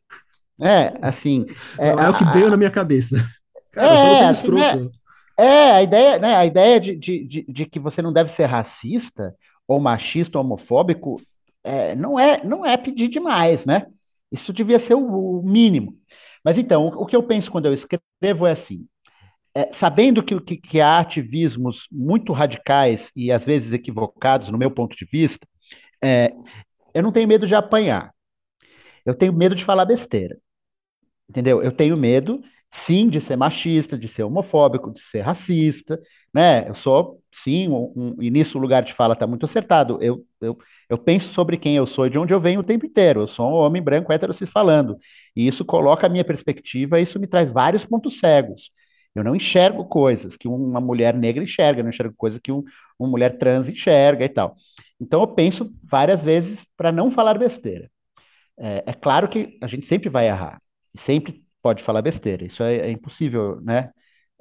Né? Assim, é, é o que veio na minha cabeça. Cara, é, só assim, né? é, a ideia, né, a ideia de, de, de, de, que você não deve ser racista ou machista ou homofóbico é, não, é, não é pedir demais, né? Isso devia ser o, o mínimo. Mas então, o, o que eu penso quando eu escrevo é assim: é, sabendo que, que, que, há ativismos muito radicais e às vezes equivocados, no meu ponto de vista, é, eu não tenho medo de apanhar. Eu tenho medo de falar besteira. Entendeu? Eu tenho medo, sim, de ser machista, de ser homofóbico, de ser racista, né? Eu sou, sim, um, um, e nisso o lugar de fala está muito acertado. Eu, eu, eu penso sobre quem eu sou e de onde eu venho o tempo inteiro. Eu sou um homem branco hétero cis falando. E isso coloca a minha perspectiva, isso me traz vários pontos cegos. Eu não enxergo coisas que uma mulher negra enxerga, eu não enxergo coisas que um, uma mulher trans enxerga e tal. Então eu penso várias vezes para não falar besteira. É, é, claro que a gente sempre vai errar, sempre pode falar besteira, isso é, é impossível, né?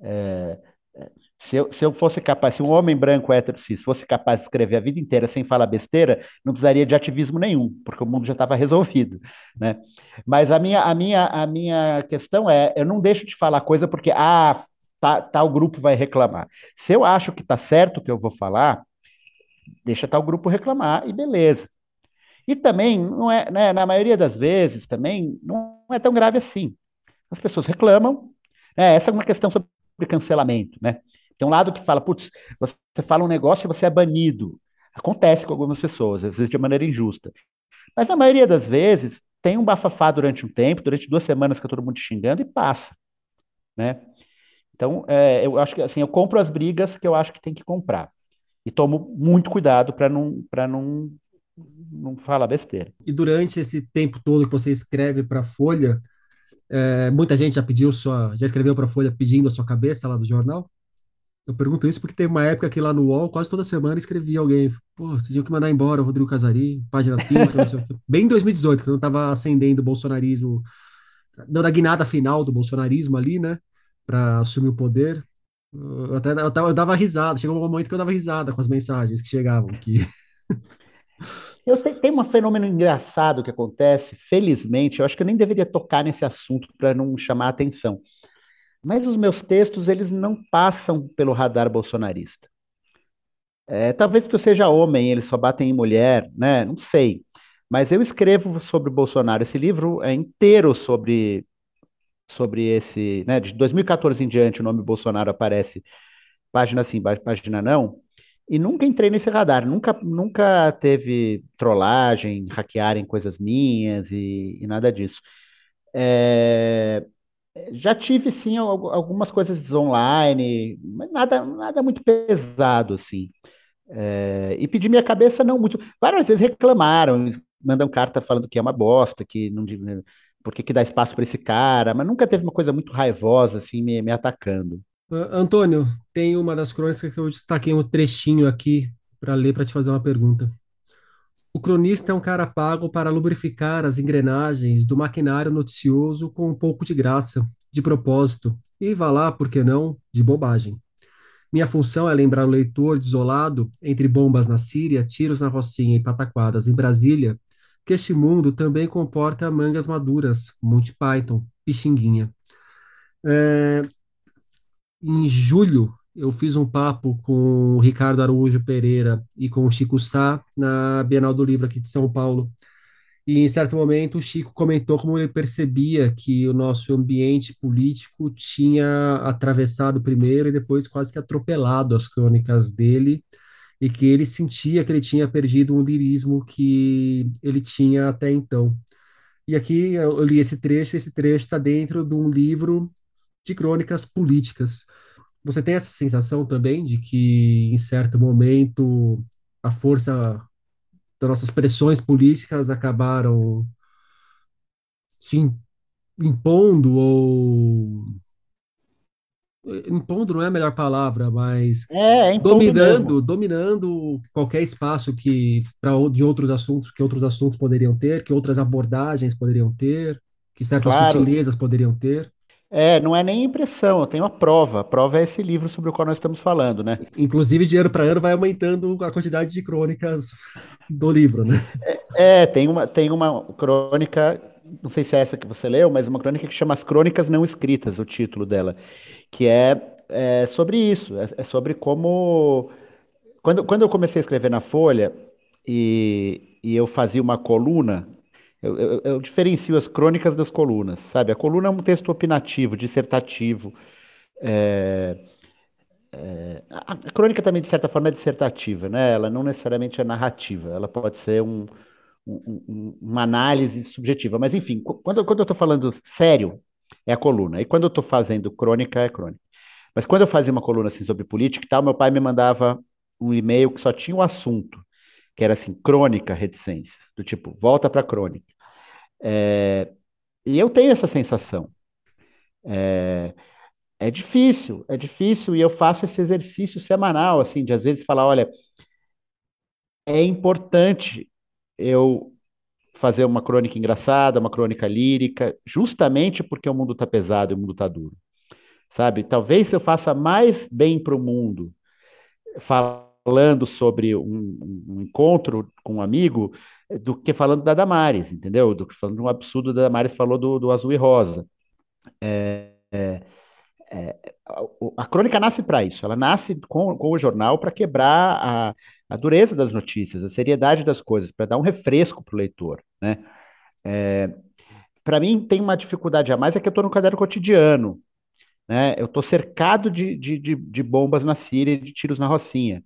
É, é, se, eu, se eu fosse capaz, se um homem branco hétero cis fosse capaz de escrever a vida inteira sem falar besteira, não precisaria de ativismo nenhum, porque o mundo já estava resolvido, né? Mas a minha, a minha, a minha questão é, eu não deixo de falar coisa porque, ah, tá, tal grupo vai reclamar. Se eu acho que está certo o que eu vou falar, deixa tal grupo reclamar e beleza. E também, não é, né, na maioria das vezes, também não é tão grave assim. As pessoas reclamam, né, essa é uma questão sobre cancelamento, né? Tem um lado que fala, putz, você fala um negócio e você é banido. Acontece com algumas pessoas, às vezes de maneira injusta. Mas na maioria das vezes, tem um bafafá durante um tempo, durante duas semanas que todo mundo xingando e passa, né? Então, é, eu acho que assim, eu compro as brigas que eu acho que tem que comprar. E tomo muito cuidado para não, não, não falar besteira. E durante esse tempo todo que você escreve para a Folha, É, muita gente já pediu sua, já escreveu para a Folha pedindo a sua cabeça lá do jornal. Eu pergunto isso porque tem uma época que lá no UOL, quase toda semana, escrevia alguém. Pô, você tinha que mandar embora o Rodrigo Casarim, página 5, não sei o quê. Bem em 2018, quando estava ascendendo o bolsonarismo, dando a guinada final do bolsonarismo ali, né? Para assumir o poder. Eu até eu, tava, eu dava risada, chegou um momento que eu dava risada com as mensagens que chegavam. Que... Eu sei, tem um fenômeno engraçado que acontece, felizmente, eu acho que eu nem deveria tocar nesse assunto para não chamar atenção. Mas os meus textos, eles não passam pelo radar bolsonarista. É, talvez porque eu seja homem, eles só batem em mulher, né? Não sei. Mas eu escrevo sobre o Bolsonaro. Esse livro é inteiro sobre, sobre esse, né? De 2014 em diante, o nome Bolsonaro aparece página sim, página não. E nunca entrei nesse radar, nunca, nunca teve trollagem, hackearem coisas minhas e, e nada disso. É, já tive, sim, algumas coisas online, mas nada, nada muito pesado, assim. É, e pedi minha cabeça não muito. Várias vezes reclamaram, mandam carta falando que é uma bosta, que não por que, que dá espaço para esse cara, mas nunca teve uma coisa muito raivosa assim me, me atacando. Antônio, tem uma das crônicas que eu destaquei um trechinho aqui para ler para te fazer uma pergunta. O cronista é um cara pago para lubrificar as engrenagens do maquinário noticioso com um pouco de graça, de propósito, e vá lá, por que não, de bobagem. Minha função é lembrar o leitor desolado, entre bombas na Síria, tiros na Rocinha e pataquadas em Brasília, que este mundo também comporta mangas maduras, Monty Python, Pixinguinha. É, em julho, eu fiz um papo com o Ricardo Araújo Pereira e com o Chico Sá na Bienal do Livro aqui de São Paulo. E em certo momento o Chico comentou como ele percebia que o nosso ambiente político tinha atravessado primeiro e depois quase que atropelado as crônicas dele e que ele sentia que ele tinha perdido um lirismo que ele tinha até então. E aqui eu li esse trecho, esse trecho está dentro de um livro de crônicas políticas. Você tem essa sensação também de que, em certo momento, a força das nossas pressões políticas acabaram se impondo ou impondo não é a melhor palavra, mas é, é dominando, mesmo. dominando qualquer espaço que para de outros assuntos que outros assuntos poderiam ter, que outras abordagens poderiam ter, que certas claro. sutilezas poderiam ter. É, não é nem impressão, eu tenho a prova. A prova é esse livro sobre o qual nós estamos falando, né? Inclusive, de ano para ano vai aumentando a quantidade de crônicas do livro, né? É, é, tem, uma, tem uma crônica, não sei se é essa que você leu, mas uma crônica que chama As Crônicas Não Escritas, o título dela, que é, é sobre isso, é, é sobre como. Quando, quando eu comecei a escrever na Folha e, e eu fazia uma coluna eu, eu, eu, diferencio as crônicas das colunas, sabe? A coluna é um texto opinativo, dissertativo. É, é, a, crônica também, de certa forma, é dissertativa, né? Ela não necessariamente é narrativa, ela pode ser um, uma análise subjetiva. Mas, enfim, quando, quando eu estou falando sério, é a coluna. E quando eu estou fazendo crônica, é crônica. Mas quando eu fazia uma coluna assim, sobre política e tal, meu pai me mandava um e-mail que só tinha um assunto, que era assim, crônica reticências, do tipo, volta para crônica. É, e eu tenho essa sensação. É, é difícil, é difícil, e eu faço esse exercício semanal, assim, de às vezes falar, olha, é importante eu fazer uma crônica engraçada, uma crônica lírica, justamente porque o mundo está pesado e o mundo está duro. Sabe? Talvez eu faça mais bem para o mundo falando sobre um, um, encontro com um amigo do que falando da Damares, entendeu? Do que falando de um absurdo da Damares falou do, do azul e rosa. É, é, é, a, a, crônica nasce para isso, ela nasce com, com o jornal para quebrar a, a, dureza das notícias, a seriedade das coisas, para dar um refresco para o leitor, né? É, para mim tem uma dificuldade a mais é que eu estou no caderno cotidiano, né? Eu estou cercado de, de, de, de, bombas na Síria, de tiros na Rocinha.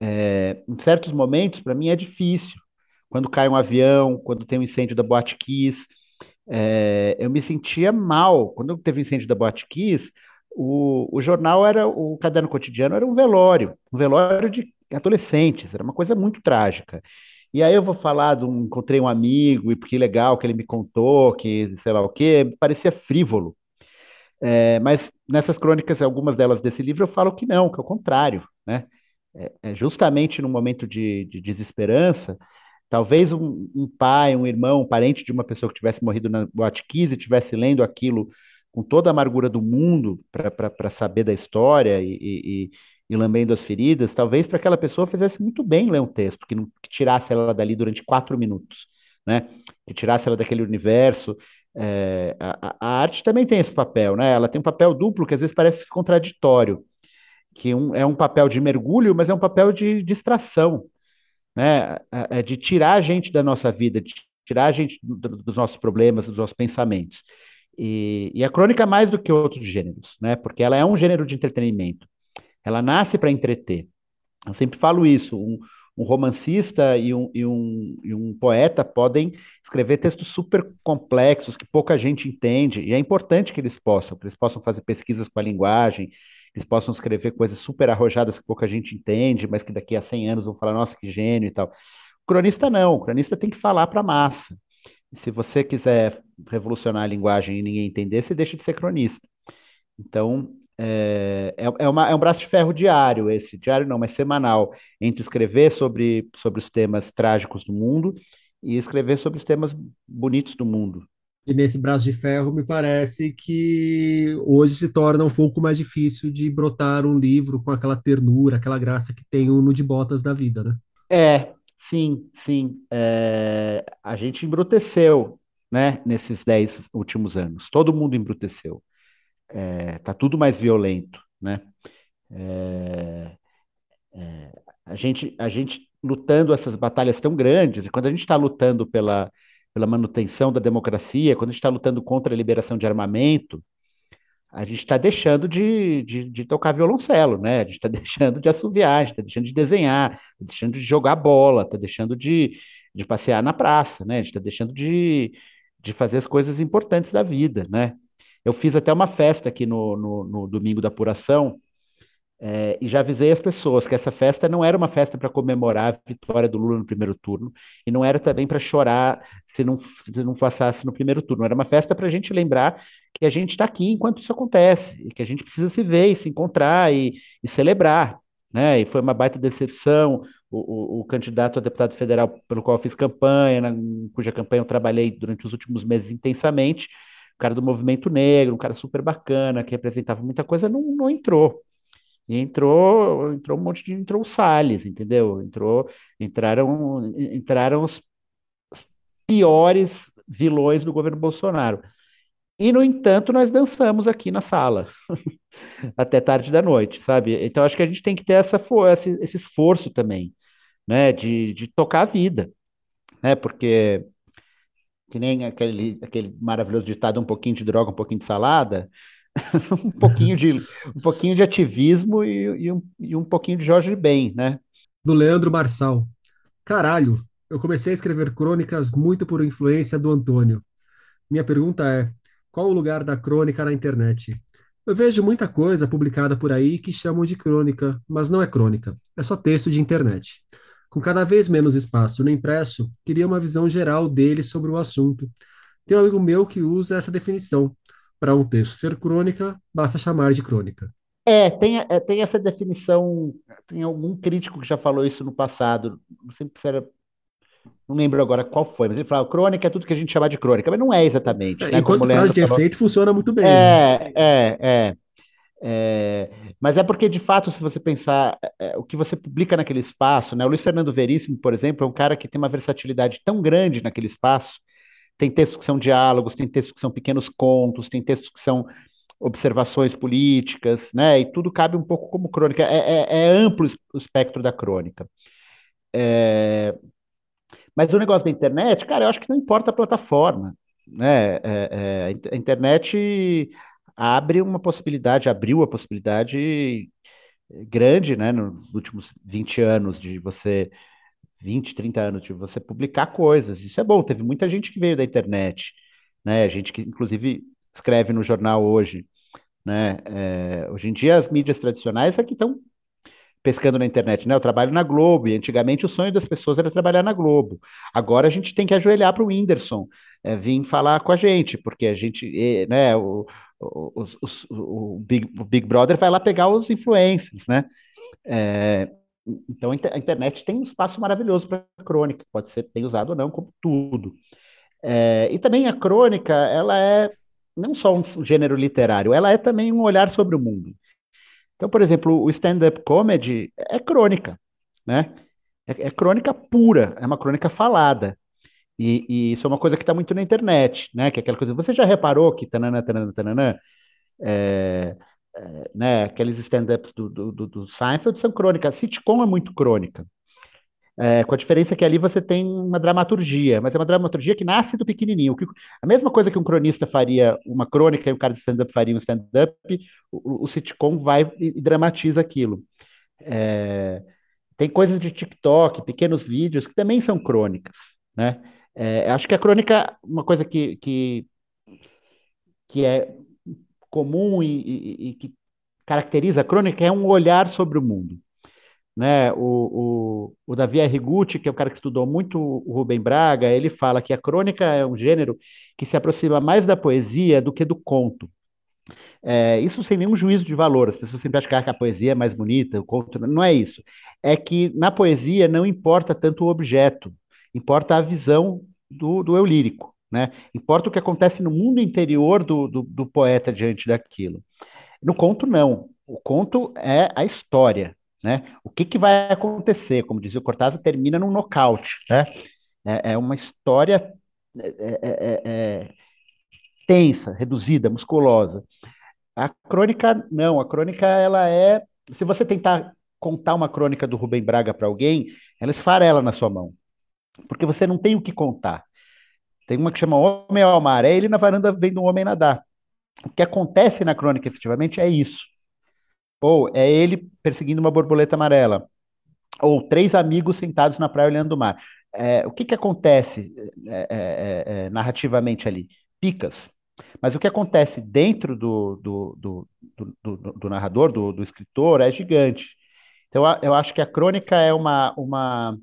É, em certos momentos, para mim é difícil quando cai um avião, quando tem um incêndio da Boate Kiss. É, eu me sentia mal. Quando teve o incêndio da Boate Kiss, o, o jornal era, o caderno cotidiano era um velório, um velório de adolescentes, era uma coisa muito trágica. E aí eu vou falar de um, encontrei um amigo e que legal que ele me contou, que sei lá o quê, parecia frívolo. É, mas nessas crônicas, algumas delas desse livro, eu falo que não, que é o contrário, né? É, é justamente no momento de, de desesperança, talvez um, um, pai, um irmão, um parente de uma pessoa que tivesse morrido na Boate Kiss e tivesse lendo aquilo com toda a amargura do mundo para saber da história e, e, e lambendo as feridas, talvez para aquela pessoa fizesse muito bem ler um texto que, não, que tirasse ela dali durante quatro minutos, né? Que tirasse ela daquele universo. É, a, a, arte também tem esse papel, né? Ela tem um papel duplo que às vezes parece contraditório, que um, é um papel de mergulho, mas é um papel de distração, né? É, é de tirar a gente da nossa vida, de tirar a gente do, dos nossos problemas, dos nossos pensamentos. E, e a crônica é mais do que outros gêneros, né? Porque ela é um gênero de entretenimento. Ela nasce para entreter. Eu sempre falo isso. Um, um romancista e um, e, um, e um poeta podem escrever textos super complexos que pouca gente entende, e é importante que eles possam, que eles possam fazer pesquisas com a linguagem, que eles possam escrever coisas super arrojadas que pouca gente entende, mas que daqui a 100 anos vão falar, nossa, que gênio e tal. O cronista não, o cronista tem que falar para a massa. E se você quiser revolucionar a linguagem e ninguém entender, você deixa de ser cronista. Então, é, é, é, uma, é um braço de ferro diário, esse, diário não, mas semanal, entre escrever sobre, sobre os temas trágicos do mundo e escrever sobre os temas bonitos do mundo. E nesse braço de ferro, me parece que hoje se torna um pouco mais difícil de brotar um livro com aquela ternura, aquela graça que tem o no de botas da vida, né? É, sim, sim. É, a gente embruteceu, né, nesses dez últimos anos. Todo mundo embruteceu é, tá tudo mais violento, né? É, é, a gente, a gente lutando essas batalhas tão grandes, quando a gente está lutando pela, pela manutenção da democracia, quando a gente está lutando contra a liberação de armamento, a gente está deixando de, de, de, tocar violoncelo, né? A gente está deixando de assoviar, a gente está deixando de desenhar, está deixando de jogar bola, está deixando de, de passear na praça, né? A gente está deixando de, de fazer as coisas importantes da vida, né? Eu fiz até uma festa aqui no, no, no domingo da apuração, é, e já avisei as pessoas que essa festa não era uma festa para comemorar a vitória do Lula no primeiro turno, e não era também para chorar se não, se não passasse no primeiro turno. Era uma festa para a gente lembrar que a gente está aqui enquanto isso acontece, e que a gente precisa se ver e se encontrar e, e celebrar. Né? E foi uma baita decepção. O, o, candidato a deputado federal pelo qual eu fiz campanha, na, cuja campanha eu trabalhei durante os últimos meses intensamente, o cara do movimento negro, um cara super bacana, que representava muita coisa, não, não entrou. E entrou, entrou um monte de entrou o Salles, entendeu? Entrou, entraram, entraram os piores vilões do governo Bolsonaro. E, no entanto, nós dançamos aqui na sala, até tarde da noite, sabe? Então, acho que a gente tem que ter essa, esse esforço também, né, de, de tocar a vida, né? Porque que nem aquele, aquele maravilhoso ditado, um pouquinho de droga, um pouquinho de salada, um pouquinho de um pouquinho de ativismo e, e, um, e um pouquinho de Jorge Ben, né? Do Leandro Marçal. Caralho, eu comecei a escrever crônicas muito por influência do Antônio. Minha pergunta é: qual o lugar da crônica na internet? Eu vejo muita coisa publicada por aí que chamam de crônica, mas não é crônica, é só texto de internet. Com cada vez menos espaço no impresso, queria uma visão geral dele sobre o assunto. Tem um amigo meu que usa essa definição. Para um texto ser crônica, basta chamar de crônica. É, tem, é, tem essa definição. Tem algum crítico que já falou isso no passado. Não sei se era não lembro agora qual foi, mas ele falava, crônica é tudo que a gente chama de crônica, mas não é exatamente. É, né? Enquanto frase de falou... efeito, funciona muito bem. É, né? é, é. É, mas é porque, de fato, se você pensar é, é, o que você publica naquele espaço, né? O Luiz Fernando Veríssimo, por exemplo, é um cara que tem uma versatilidade tão grande naquele espaço. Tem textos que são diálogos, tem textos que são pequenos contos, tem textos que são observações políticas, né? E tudo cabe um pouco como crônica. É, é, é amplo o espectro da crônica. É, mas o negócio da internet, cara, eu acho que não importa a plataforma, né? A internet abre uma possibilidade, abriu a possibilidade grande, né, nos últimos 20 anos de você 20, 30 anos de você publicar coisas. Isso é bom, teve muita gente que veio da internet, né? Gente que inclusive escreve no jornal hoje, né? É, hoje em dia as mídias tradicionais é que estão pescando na internet, né? Eu trabalho na Globo, e antigamente o sonho das pessoas era trabalhar na Globo. Agora a gente tem que ajoelhar para o Whindersson é, vir falar com a gente, porque a gente, né, o, o, o, o, Big, o Big Brother vai lá pegar os influencers, né? É, então a internet tem um espaço maravilhoso para crônica, pode ser bem usado ou não, como tudo. É, e também a crônica, ela é não só um gênero literário, ela é também um olhar sobre o mundo. Então, por exemplo, o stand-up comedy é crônica, né? É, é, crônica pura, é uma crônica falada. E, e isso é uma coisa que está muito na internet, né? Que é aquela coisa. Você já reparou que tanana, tanana, tanana, é, é, né? Aqueles stand-ups do, do, do, do Seinfeld são crônicas. Sitcom é muito crônica. É, com a diferença que ali você tem uma dramaturgia, mas é uma dramaturgia que nasce do pequenininho. Que, a mesma coisa que um cronista faria uma crônica e um cara de stand-up faria um stand-up, o, o, sitcom vai e dramatiza aquilo. É, tem coisas de TikTok, pequenos vídeos que também são crônicas, né? É, acho que a crônica, uma coisa que, que, que é comum e, e, e que caracteriza a crônica é um olhar sobre o mundo né? O, o, o Davi Arrigucci, que é o cara que estudou muito o Rubem Braga, ele fala que a crônica é um gênero que se aproxima mais da poesia do que do conto. É, isso sem nenhum juízo de valor. As pessoas sempre acham que a poesia é mais bonita, o conto não é isso. É que na poesia não importa tanto o objeto, importa a visão do, do eu lírico, né? Importa o que acontece no mundo interior do, do, do poeta diante daquilo. No conto, não. O conto é a história, né? O que, que vai acontecer? Como dizia o Cortázar, termina num nocaute. Né? É, é uma história é é, é, é, tensa, reduzida, musculosa. A crônica, não. A crônica, ela é... Se você tentar contar uma crônica do Rubem Braga para alguém, ela esfarela na sua mão. Porque você não tem o que contar. Tem uma que chama Homem ao Mar. É ele na varanda vendo um homem nadar. O que acontece na crônica, efetivamente, é isso. Ou é ele perseguindo uma borboleta amarela. Ou três amigos sentados na praia olhando o mar. É, o que, que acontece é, é, é, é narrativamente ali? Picas. Mas o que acontece dentro do, do, do, do, do narrador, do, do, escritor, é gigante. Então, eu acho que a crônica é uma, uma,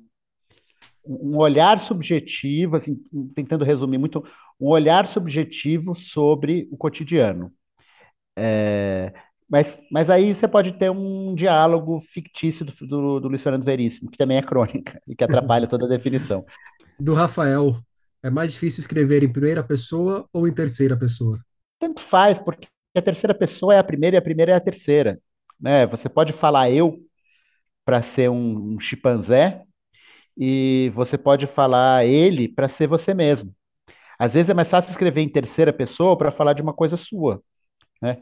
um olhar subjetivo, assim, tentando resumir muito, um olhar subjetivo sobre o cotidiano. É, mas, mas aí você pode ter um diálogo fictício do, do, do Luiz Fernando Veríssimo, que também é crônica e que atrapalha toda a definição. Do Rafael, é mais difícil escrever em primeira pessoa ou em terceira pessoa? Tanto faz, porque a terceira pessoa é a primeira e a primeira é a terceira. Né? Você pode falar eu para ser um, um chimpanzé e você pode falar ele para ser você mesmo. Às vezes é mais fácil escrever em terceira pessoa para falar de uma coisa sua. Né?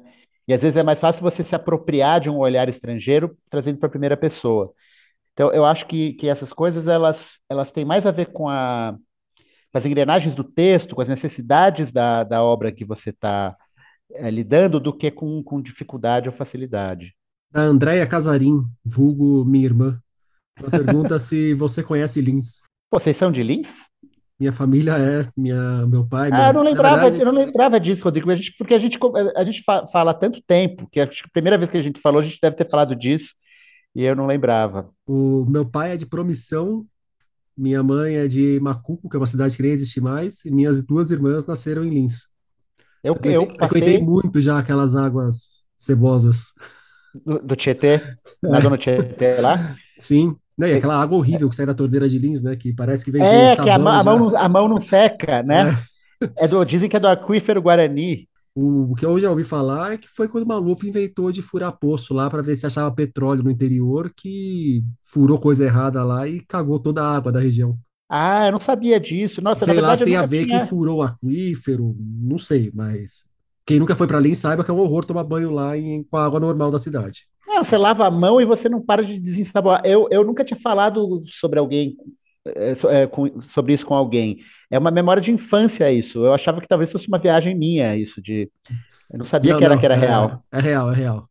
E às vezes é mais fácil você se apropriar de um olhar estrangeiro trazendo para a primeira pessoa. Então, eu acho que, que essas coisas elas, elas têm mais a ver com, a, com as engrenagens do texto, com as necessidades da, da obra que você está é, lidando, do que com, com dificuldade ou facilidade. Da Andréia Casarim, vulgo minha irmã. Ela pergunta se você conhece Lins. Pô, vocês são de Lins? Minha família é, minha, meu pai. Minha... Ah, eu não lembrava, verdade... eu não lembrava disso, Rodrigo, a gente, porque a gente, a gente fala há tanto tempo, que acho que a primeira vez que a gente falou, a gente deve ter falado disso, e eu não lembrava. O meu pai é de Promissão, minha mãe é de Macuco, que é uma cidade que nem existe mais, e minhas duas irmãs nasceram em Lins. Eu, eu, eu passei... muito já aquelas águas cebosas. Do, do Tietê? Nadou no Tietê lá? Sim. Não, e aquela água horrível que sai da torneira de Lins, né? Que parece que vem É, que a, mão, a, mão, a mão não seca, né? É. é do, dizem que é do aquífero Guarani. O, o, que eu já ouvi falar é que foi quando o maluco inventou de furar poço lá para ver se achava petróleo no interior, que furou coisa errada lá e cagou toda a água da região. Ah, eu não sabia disso. Nossa, sei lá se tem a ver tinha... que furou o aquífero, não sei, mas quem nunca foi para Lins saiba que é um horror tomar banho lá em, com a água normal da cidade. Não, você lava a mão e você não para de desensaboar. Eu, eu nunca tinha falado sobre alguém, é, é, com, sobre isso com alguém. É uma memória de infância isso. Eu achava que talvez fosse uma viagem minha isso de. Eu não sabia não, que era não, que era é, real. É real, é real.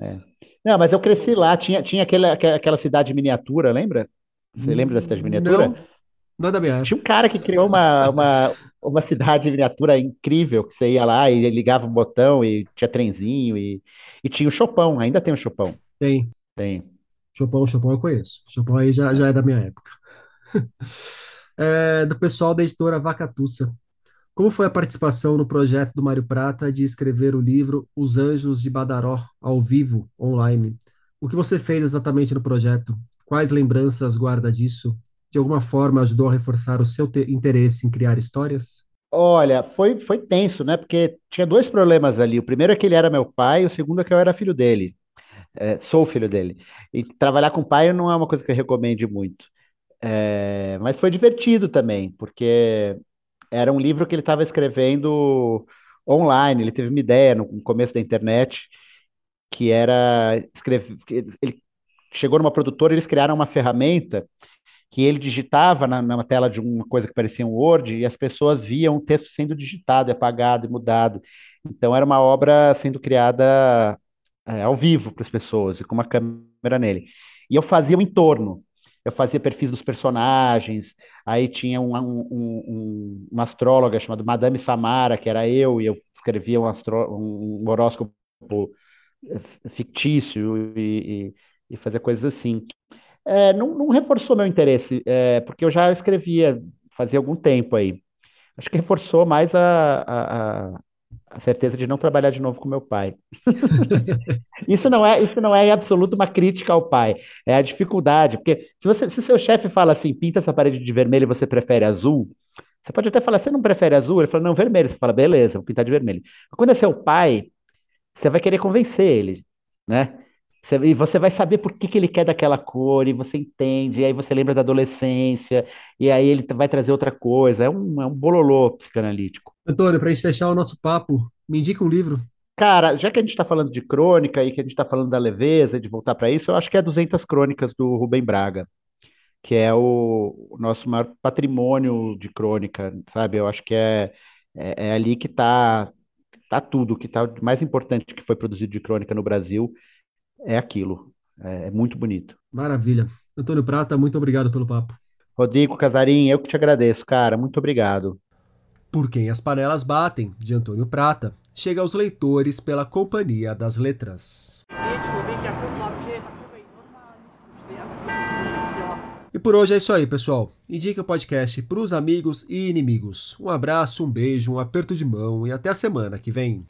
É. Não, mas eu cresci lá. Tinha, tinha aquela, aquela cidade miniatura, lembra? Você lembra da cidade miniatura? Não, nada bem. Tinha um cara que criou uma, uma, uma cidade miniatura incrível, que você ia lá e ligava um botão e tinha trenzinho e, e tinha o Chopão, ainda tem o Chopão. Tem. Tem. Chopin, Chopin eu conheço. Chopin aí já, já é da minha época. É, do pessoal da editora Vacatussa. Como foi a participação no projeto do Mário Prata de escrever o livro Os Anjos de Badaró ao vivo, online? O que você fez exatamente no projeto? Quais lembranças guarda disso? De alguma forma ajudou a reforçar o seu interesse em criar histórias? Olha, foi, foi tenso, né? Porque tinha dois problemas ali. O primeiro é que ele era meu pai, o segundo é que eu era filho dele. É, sou filho dele. E trabalhar com pai não é uma coisa que eu recomende muito. É, mas foi divertido também, porque era um livro que ele estava escrevendo online. Ele teve uma ideia no começo da internet que era escrever. Ele chegou numa produtora, eles criaram uma ferramenta que ele digitava na, na, tela de uma coisa que parecia um Word e as pessoas viam o texto sendo digitado, apagado e mudado. Então era uma obra sendo criada é, ao vivo para as pessoas e com uma câmera nele. E eu fazia o entorno. Eu fazia perfis dos personagens, aí tinha um, um, um, uma astróloga chamada Madame Samara, que era eu, e eu escrevia um, astro, um horóscopo fictício e, e, e fazia coisas assim é, não, não, reforçou meu interesse, é, porque eu já escrevia fazia algum tempo aí. Acho que reforçou mais a, a, a certeza de não trabalhar de novo com meu pai. isso não é isso não é em absoluto uma crítica ao pai, é a dificuldade, porque se você se seu chefe fala assim, pinta essa parede de vermelho e você prefere azul, você pode até falar, você não prefere azul? Ele fala, não, vermelho. Você fala, beleza, vou pintar de vermelho. Quando é seu pai, você vai querer convencer ele, né? E você vai saber por que, que ele quer daquela cor, e você entende, e aí você lembra da adolescência, e aí ele vai trazer outra coisa. É um, é um bololô psicanalítico. Antônio, para a gente fechar o nosso papo, me indica um livro. Cara, já que a gente está falando de crônica e que a gente está falando da leveza, de voltar para isso, eu acho que é 200 Crônicas do Rubem Braga, que é o, o nosso maior patrimônio de crônica, sabe? Eu acho que é, é, é ali que está tá tudo, que está mais importante que foi produzido de crônica no Brasil é aquilo. É, é muito bonito. Maravilha. Antônio Prata, muito obrigado pelo papo. Rodrigo Casarim, eu que te agradeço, cara. Muito obrigado. Por quem as panelas batem, de Antônio Prata, chega aos leitores pela Companhia das Letras. E por hoje é isso aí, pessoal. Indique o podcast para os amigos e inimigos. Um abraço, um beijo, um aperto de mão e até a semana que vem.